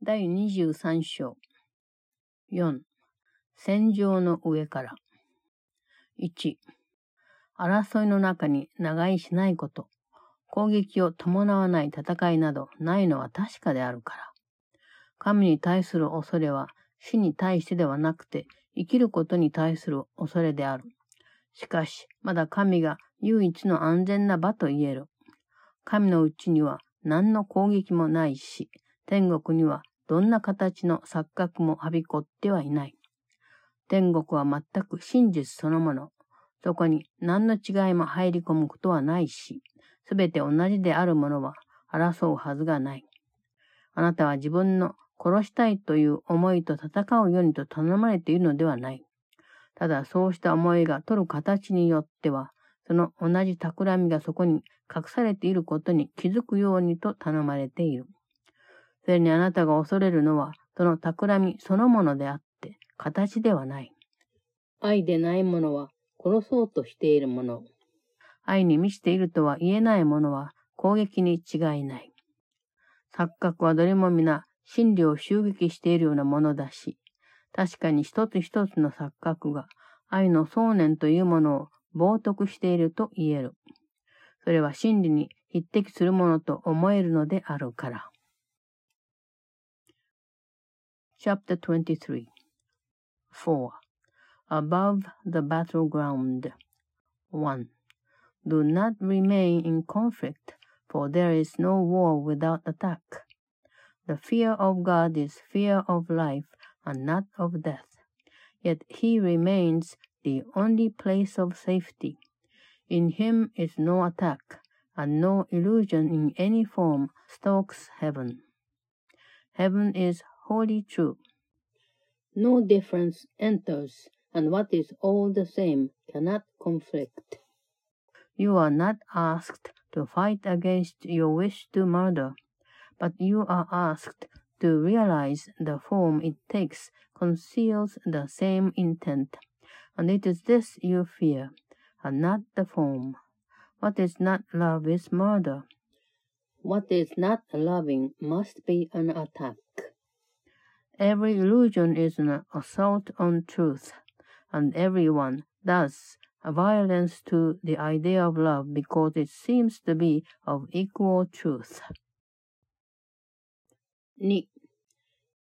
第23章。4. 戦場の上から。1. 争いの中に長居しないこと。攻撃を伴わない戦いなどないのは確かであるから。神に対する恐れは死に対してではなくて生きることに対する恐れである。しかし、まだ神が唯一の安全な場と言える。神のうちには何の攻撃もないし、天国にはどんな形の錯覚もはびこってはいない。天国は全く真実そのもの。そこに何の違いも入り込むことはないし、すべて同じであるものは争うはずがない。あなたは自分の殺したいという思いと戦うようにと頼まれているのではない。ただそうした思いが取る形によっては、その同じ企みがそこに隠されていることに気づくようにと頼まれている。それにあなたが恐れるのは、その企みそのものであって、形ではない。愛でないものは殺そうとしているもの。愛に満ちているとは言えないものは攻撃に違いない。錯覚はどれも皆真理を襲撃しているようなものだし、確かに一つ一つの錯覚が愛の想念というものを冒涜していると言える。それは真理に匹敵するものと思えるのであるから。Chapter 23 4. Above the battleground 1. Do not remain in conflict, for there is no war without attack. The fear of God is fear of life and not of death. Yet he remains the only place of safety. In him is no attack, and no illusion in any form stalks heaven. Heaven is wholly true. No difference enters, and what is all the same cannot conflict. You are not asked to fight against your wish to murder, but you are asked to realize the form it takes conceals the same intent, and it is this you fear, and not the form. What is not love is murder. What is not loving must be an attack. Every illusion is an assault on truth, and everyone does a violence to the idea of love because it seems to be of equal truth. 2.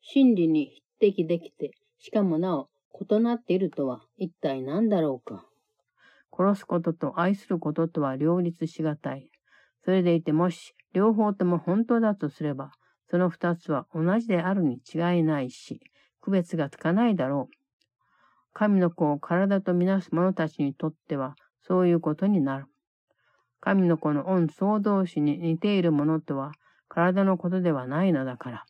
真理に匹敵できて、しかもなお異なっているとは一体何だろうか。殺すことと愛することとは両立しがたい。それでいてもし両方とも本当だとすれば、その二つは同じであるに違いないし、区別がつかないだろう。神の子を体とみなす者たちにとっては、そういうことになる。神の子の恩総同士に似ているものとは、体のことではないのだから。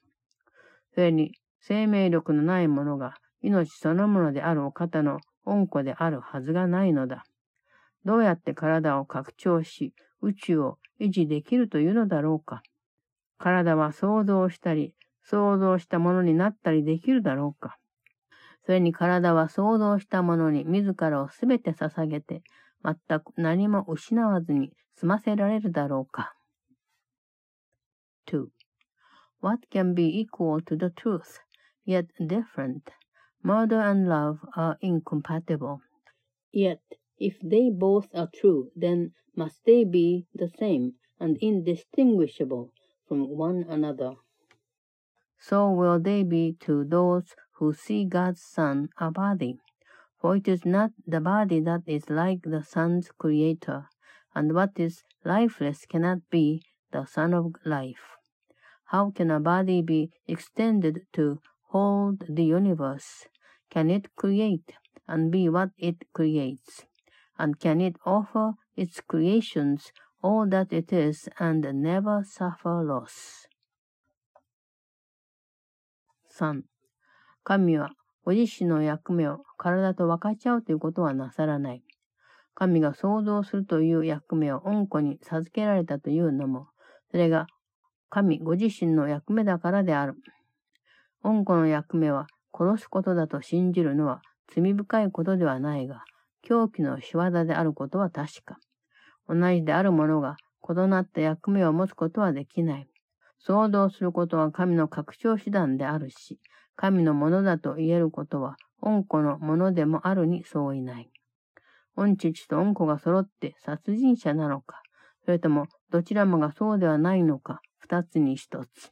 それに、生命力のないものが命そのものであるお方の恩子であるはずがないのだ。どうやって体を拡張し、宇宙を維持できるというのだろうか。体は想像したり、想像したものになったりできるだろうか。それに体は想像したものに自らをすべて捧げて、全く何も失わずに済ませられるだろうか。2. What can be equal to the truth, yet different? Murder and love are incompatible. Yet, if they both are true, then must they be the same and indistinguishable from one another. So will they be to those who see God's Son a body. For it is not the body that is like the Son's Creator, and what is lifeless cannot be the Son of life. How can a body be extended to hold the universe? Can it create and be what it creates? And can it offer its creations all that it is and never suffer loss? 3. 神はご自身の役目を体と分かち合うということはなさらない。神が創造するという役目を恩子に授けられたというのも、それが神ご自身の役目だからである。恩子の役目は殺すことだと信じるのは罪深いことではないが、狂気の仕業であることは確か。同じである者が異なった役目を持つことはできない。想像することは神の拡張手段であるし、神のものだと言えることは、恩子のものでもあるに相違ない。恩父と恩子が揃って殺人者なのか、それともどちらもがそうではないのか、二つに一つ。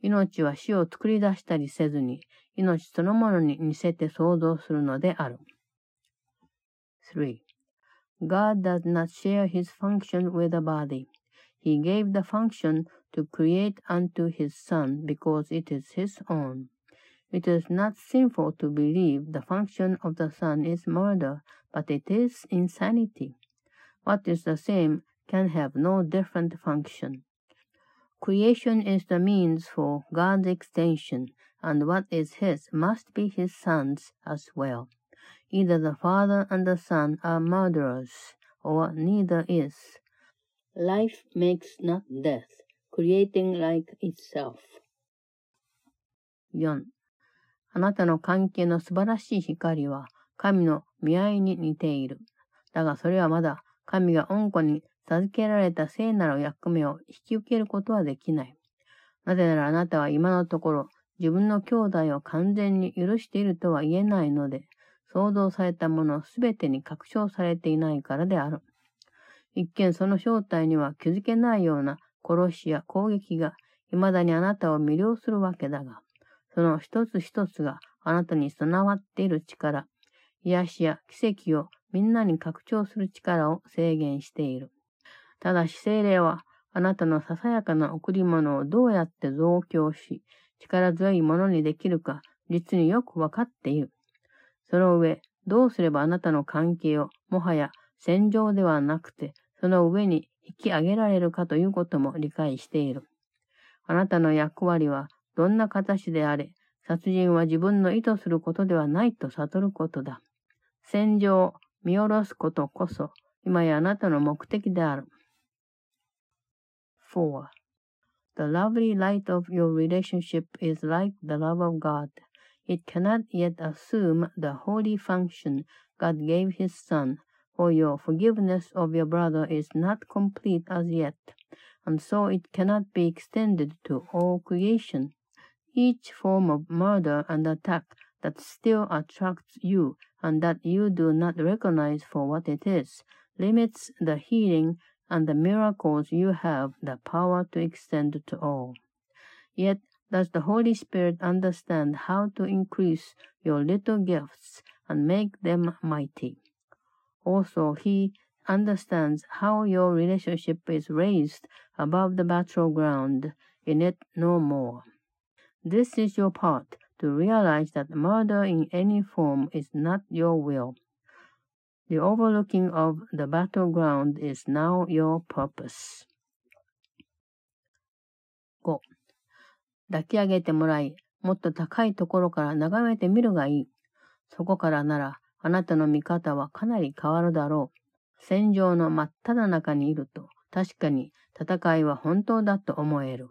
命は死を作り出したりせずに、命そのものに似せて想像するのである。3. God does not share his function with a body. He gave the function to create unto his Son because it is his own. It is not sinful to believe the function of the Son is murder, but it is insanity. What is the same can have no different function. Creation is the means for God's extension, and what is His must be His Son's as well. Either the Father and the Son are murderers, or neither is. Life makes not death, creating like itself. 4. あなたの関係の素晴らしい光は神の見合いに似ている。だがそれはまだ神が恩子に授けられた聖なる役目を引き受けることはできない。なぜならあなたは今のところ自分の兄弟を完全に許しているとは言えないので、想像されたものすべてに確証されていないからである。一見その正体には気づけないような殺しや攻撃が未だにあなたを魅了するわけだが、その一つ一つがあなたに備わっている力、癒しや奇跡をみんなに拡張する力を制限している。ただし精霊はあなたのささやかな贈り物をどうやって増強し、力強いものにできるか実によくわかっている。その上、どうすればあなたの関係をもはや戦場ではなくて、その上に引き上げられるかということも理解している。あなたの役割はどんな形であれ、殺人は自分の意図することではないと悟ることだ。戦場を見下ろすことこそ、今やあなたの目的である。4. The lovely light of your relationship is like the love of God. It cannot yet assume the holy function God gave His Son, for your forgiveness of your brother is not complete as yet, and so it cannot be extended to all creation. each form of murder and attack that still attracts you and that you do not recognize for what it is limits the healing and the miracles you have the power to extend to all. Yet does the Holy Spirit understand how to increase your little gifts and make them mighty. Also, He understands how your relationship is raised above the battleground, in it no more. This is your part to realize that murder in any form is not your will. The overlooking of the battleground is now your purpose. 抱き上げてもらい、もっと高いところから眺めてみるがいい。そこからなら、あなたの見方はかなり変わるだろう。戦場の真っ只中にいると、確かに戦いは本当だと思える。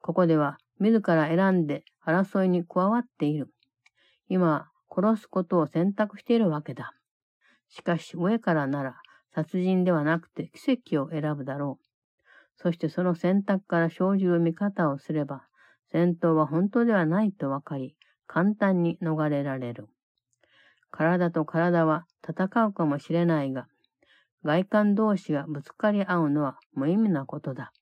ここでは自ら選んで争いに加わっている。今、殺すことを選択しているわけだ。しかし上からなら殺人ではなくて奇跡を選ぶだろう。そしてその選択から生じる見方をすれば、戦闘は本当ではないとわかり、簡単に逃れられる。体と体は戦うかもしれないが、外観同士がぶつかり合うのは無意味なことだ。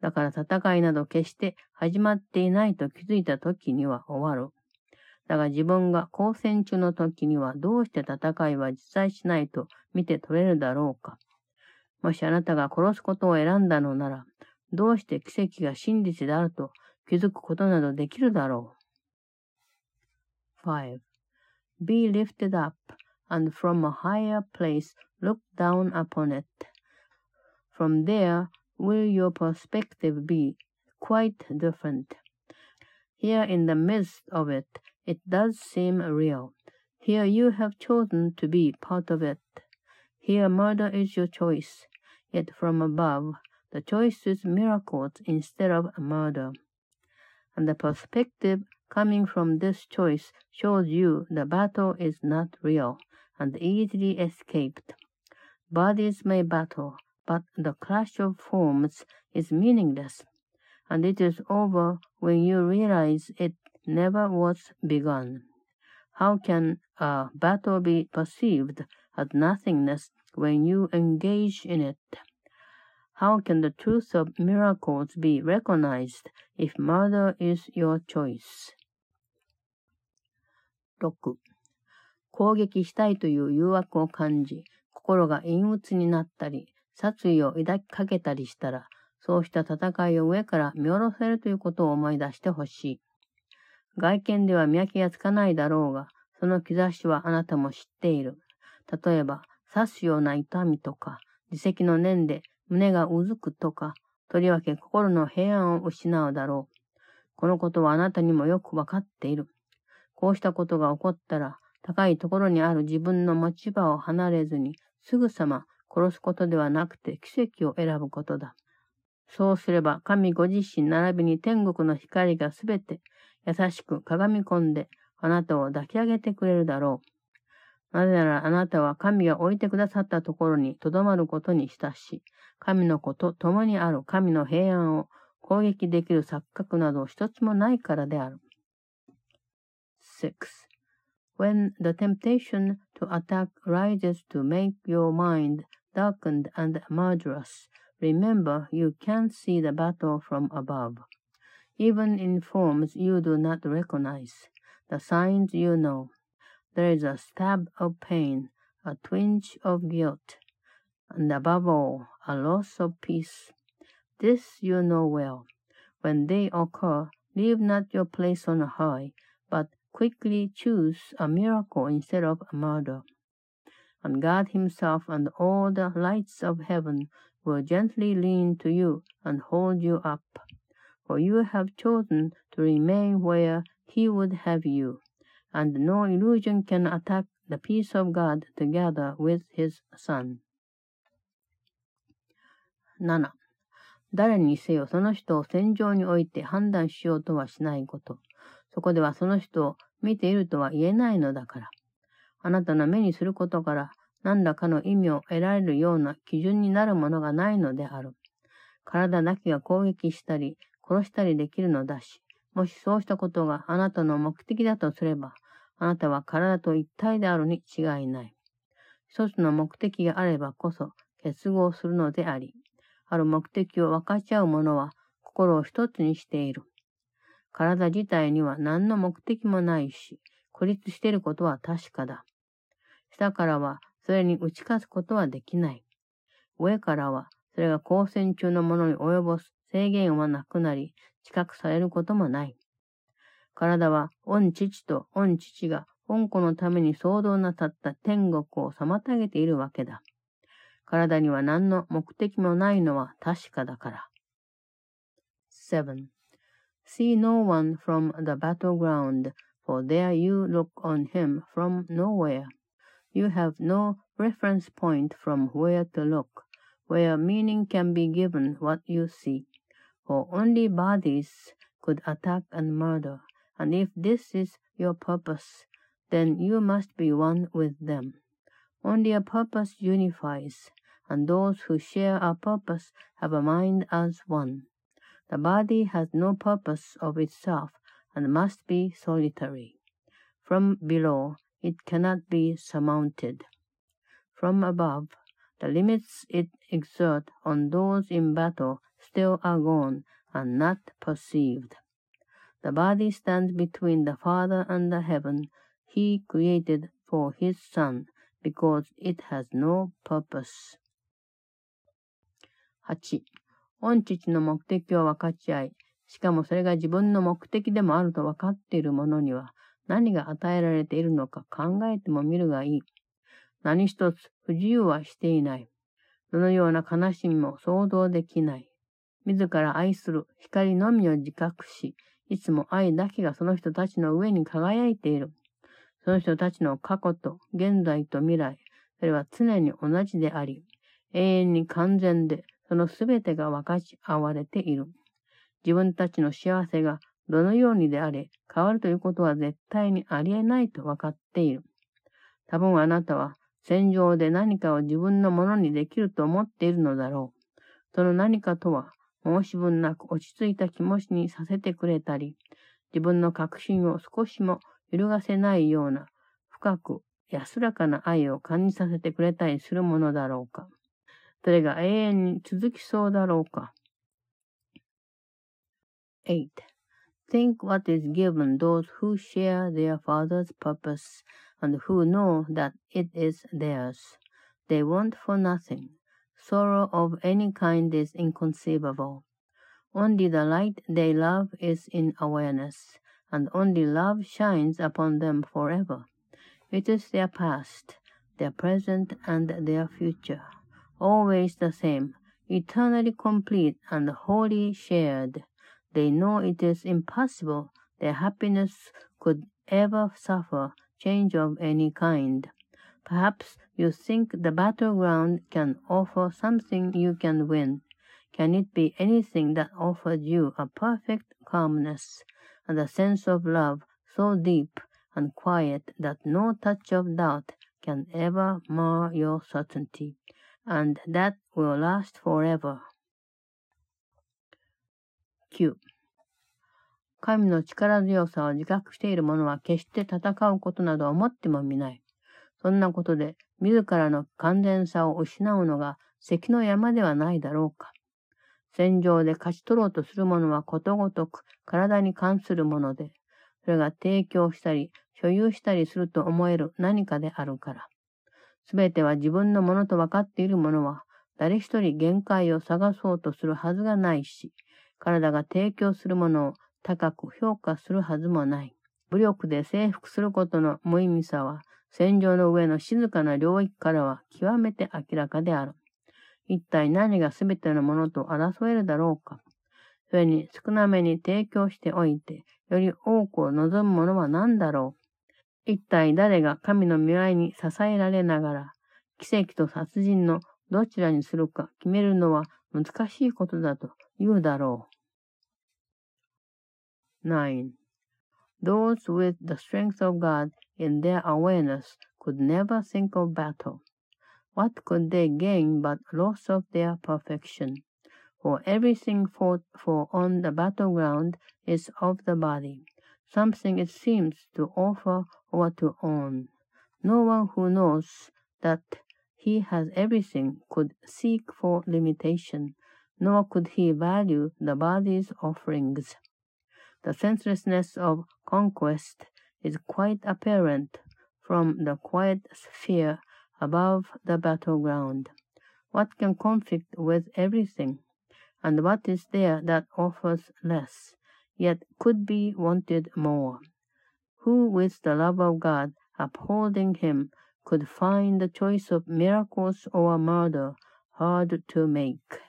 だから戦いなど決して始まっていないと気づいた時には終わる。だが自分が交戦中の時にはどうして戦いは実在しないと見て取れるだろうか。もしあなたが殺すことを選んだのなら、どうして奇跡が真実であると気づくことなどできるだろう。5.Be lifted up, and from a higher place look down upon it. From there, will your perspective be quite different. Here in the midst of it, it does seem real. Here you have chosen to be part of it. Here murder is your choice, yet from above, the choice is miracles instead of murder. And the perspective coming from this choice shows you the battle is not real and easily escaped. Bodies may battle, but the clash of forms is meaningless, and it is over when you realize it never was begun. How can a battle be perceived as nothingness when you engage in it? How can the truth of miracles be recognized if murder is your choice? 6. 攻撃したいという誘惑を感じ、心が陰鬱になったり、殺意を抱きかけたりしたら、そうした戦いを上から見下ろせるということを思い出してほしい。外見では見分けがつかないだろうが、その兆しはあなたも知っている。例えば、刺すような痛みとか、自責の念で胸がうずくとか、とりわけ心の平安を失うだろう。このことはあなたにもよくわかっている。こうしたことが起こったら、高いところにある自分の持ち場を離れずに、すぐさま殺すことではなくて奇跡を選ぶことだ。そうすれば神ご自身並びに天国の光がすべて優しく鏡込んであなたを抱き上げてくれるだろう。なぜならあなたは神が置いてくださったところに留まることにしたし、神の子と共にある神の平安を攻撃できる錯覚など一つもないからである。6. When the temptation to attack rises to make your mind darkened and murderous, remember you can't see the battle from above. Even in forms you do not recognize, the signs you know. There is a stab of pain, a twinge of guilt, and above all, a loss of peace. This you know well. When they occur, leave not your place on high, but quickly choose a miracle instead of a murder. And God Himself and all the lights of heaven will gently lean to you and hold you up. For you have chosen to remain where He would have you, and no illusion can attack the peace of God together with His Son. 7. 誰にせよその人を戦場において判断しようとはしないこと。そこではその人を見ているとは言えないのだから。あなたの目にすることから何らかの意味を得られるような基準になるものがないのである。体だけが攻撃したり殺したりできるのだし、もしそうしたことがあなたの目的だとすれば、あなたは体と一体であるに違いない。一つの目的があればこそ結合するのであり、ある目的を分かち合う者は心を一つにしている。体自体には何の目的もないし、孤立していることは確かだ。下からはそれに打ち勝つことはできない。上からはそれが光線中のものに及ぼす制限はなくなり、知覚されることもない。体は、御父と御父が御子のために騒動なたった天国を妨げているわけだ。体には何の目的もないのは確かだから。7. See no one from the battleground, for there you look on him from nowhere. You have no reference point from where to look, where meaning can be given what you see. For only bodies could attack and murder, and if this is your purpose, then you must be one with them. Only a purpose unifies, and those who share a purpose have a mind as one. The body has no purpose of itself and must be solitary. From below, it cannot be surmounted. From above, the limits it exerts on those in battle still are gone and not perceived. The body stands between the Father and the heaven he created for his Son because it has no purpose. 8. 御父の目的を分かち合い、しかもそれが自分の目的でもあると分かっている者には、何が与えられているのか考えてもみるがいい。何一つ不自由はしていない。どのような悲しみも想像できない。自ら愛する光のみを自覚し、いつも愛だけがその人たちの上に輝いている。その人たちの過去と現在と未来、それは常に同じであり、永遠に完全で、そのすべてが分かち合われている。自分たちの幸せがどのようにであれ変わるということは絶対にありえないと分かっている。多分あなたは戦場で何かを自分のものにできると思っているのだろう。その何かとは申し分なく落ち着いた気持ちにさせてくれたり、自分の確信を少しも揺るがせないような深く安らかな愛を感じさせてくれたりするものだろうか。それが永遠に続きそうだろうか。8. Think what is given those who share their Father's purpose and who know that it is theirs. They want for nothing. Sorrow of any kind is inconceivable. Only the light they love is in awareness, and only love shines upon them forever. It is their past, their present, and their future, always the same, eternally complete and wholly shared. They know it is impossible their happiness could ever suffer change of any kind. Perhaps you think the battleground can offer something you can win. Can it be anything that offers you a perfect calmness and a sense of love so deep and quiet that no touch of doubt can ever mar your certainty, and that will last forever? 9. 神の力強さを自覚している者は決して戦うことなど思ってもみない。そんなことで自らの完全さを失うのが関の山ではないだろうか。戦場で勝ち取ろうとする者はことごとく体に関するもので、それが提供したり、所有したりすると思える何かであるから。すべては自分のものと分かっている者は、誰一人限界を探そうとするはずがないし、体が提供するものを高く評価するはずもない。武力で征服することの無意味さは、戦場の上の静かな領域からは極めて明らかである。一体何が全てのものと争えるだろうか。それに少なめに提供しておいて、より多くを望むものは何だろう。一体誰が神の見舞いに支えられながら、奇跡と殺人のどちらにするか決めるのは難しいことだと言うだろう。9. Those with the strength of God in their awareness could never think of battle. What could they gain but loss of their perfection? For everything fought for on the battleground is of the body, something it seems to offer or to own. No one who knows that he has everything could seek for limitation, nor could he value the body's offerings. The senselessness of conquest is quite apparent from the quiet sphere above the battleground. What can conflict with everything? And what is there that offers less, yet could be wanted more? Who with the love of God upholding him could find the choice of miracles or murder hard to make?